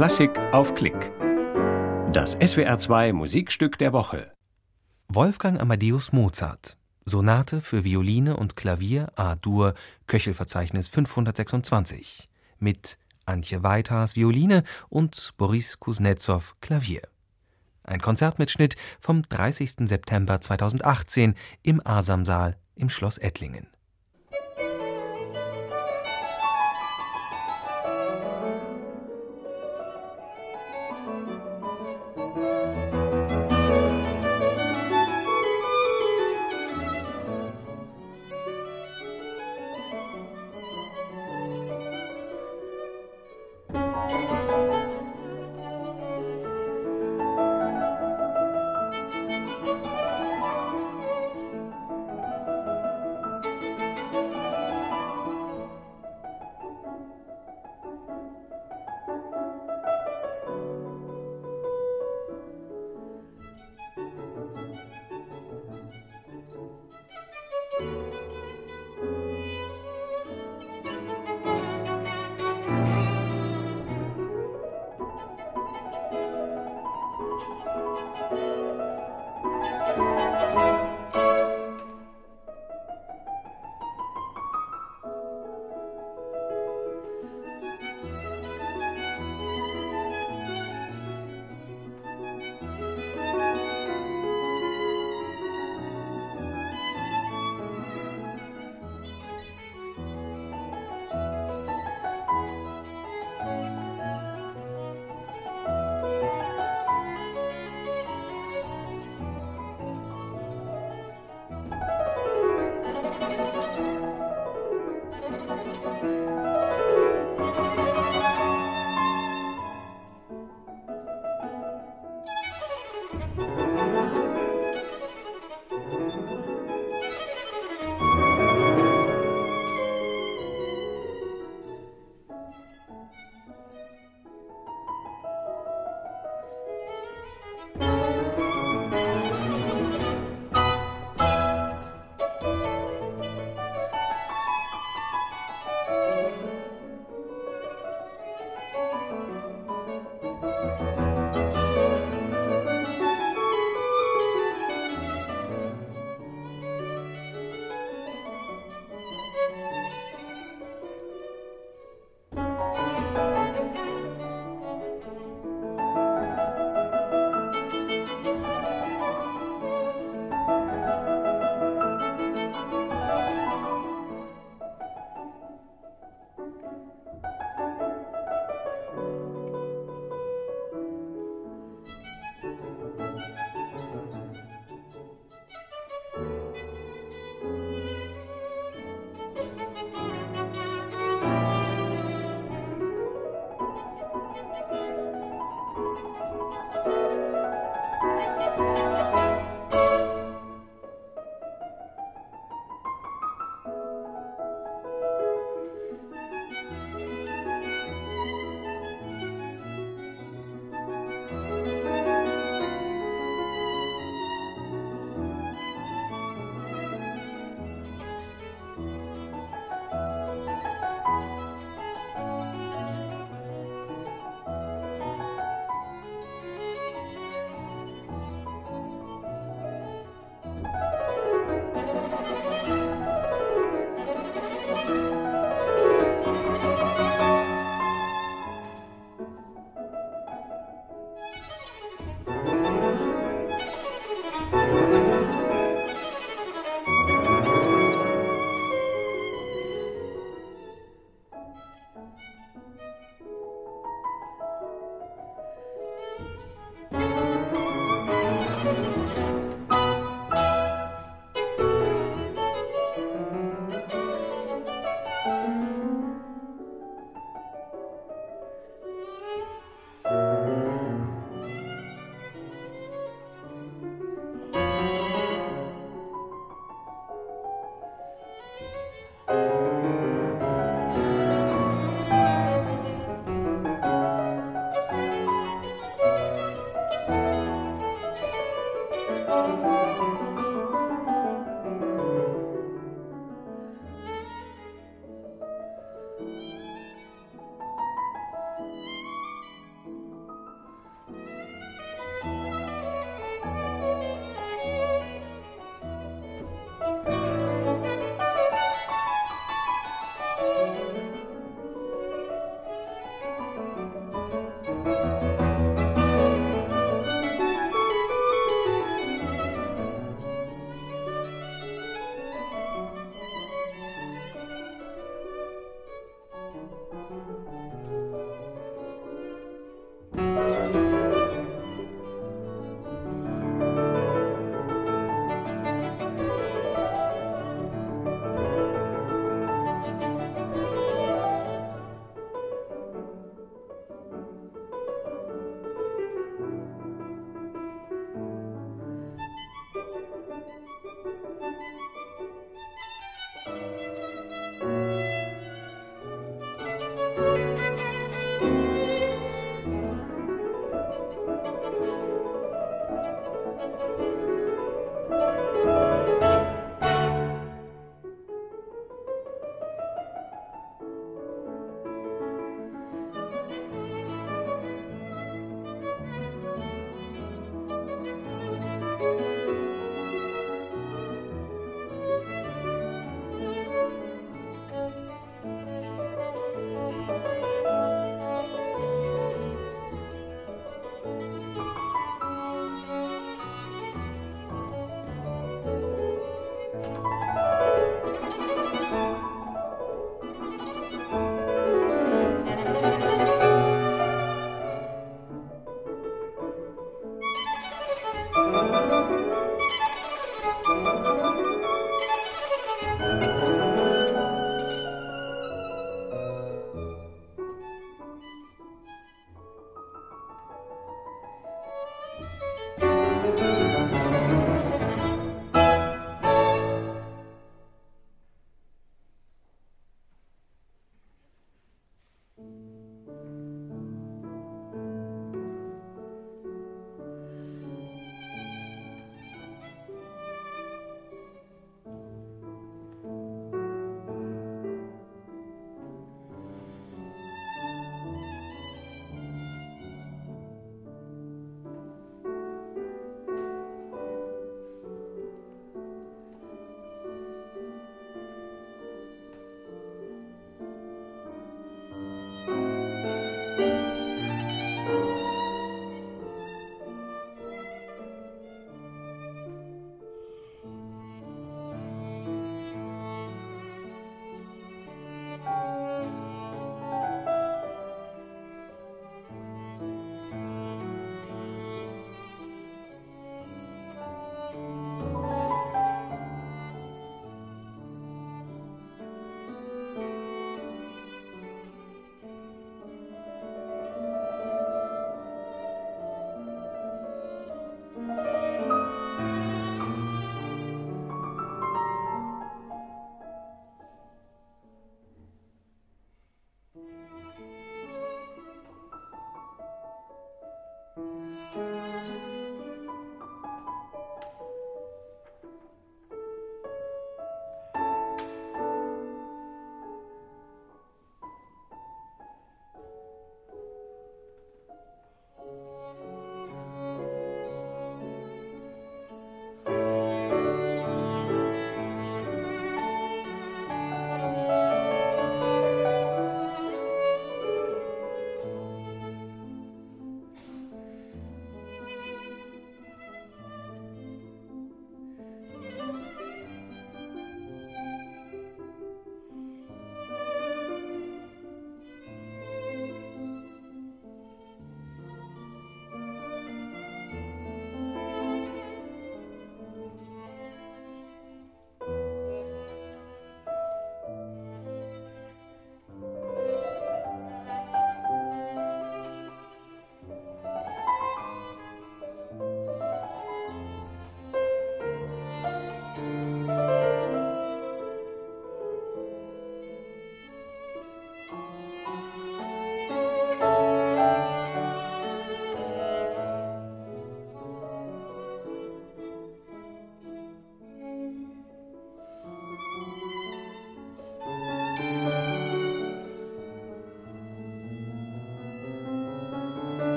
Klassik auf Klick. Das SWR2 Musikstück der Woche. Wolfgang Amadeus Mozart. Sonate für Violine und Klavier A-Dur, Köchelverzeichnis 526. Mit Antje Weithaas Violine und Boris Kuznetsov Klavier. Ein Konzertmitschnitt vom 30. September 2018 im Asamsaal im Schloss Ettlingen.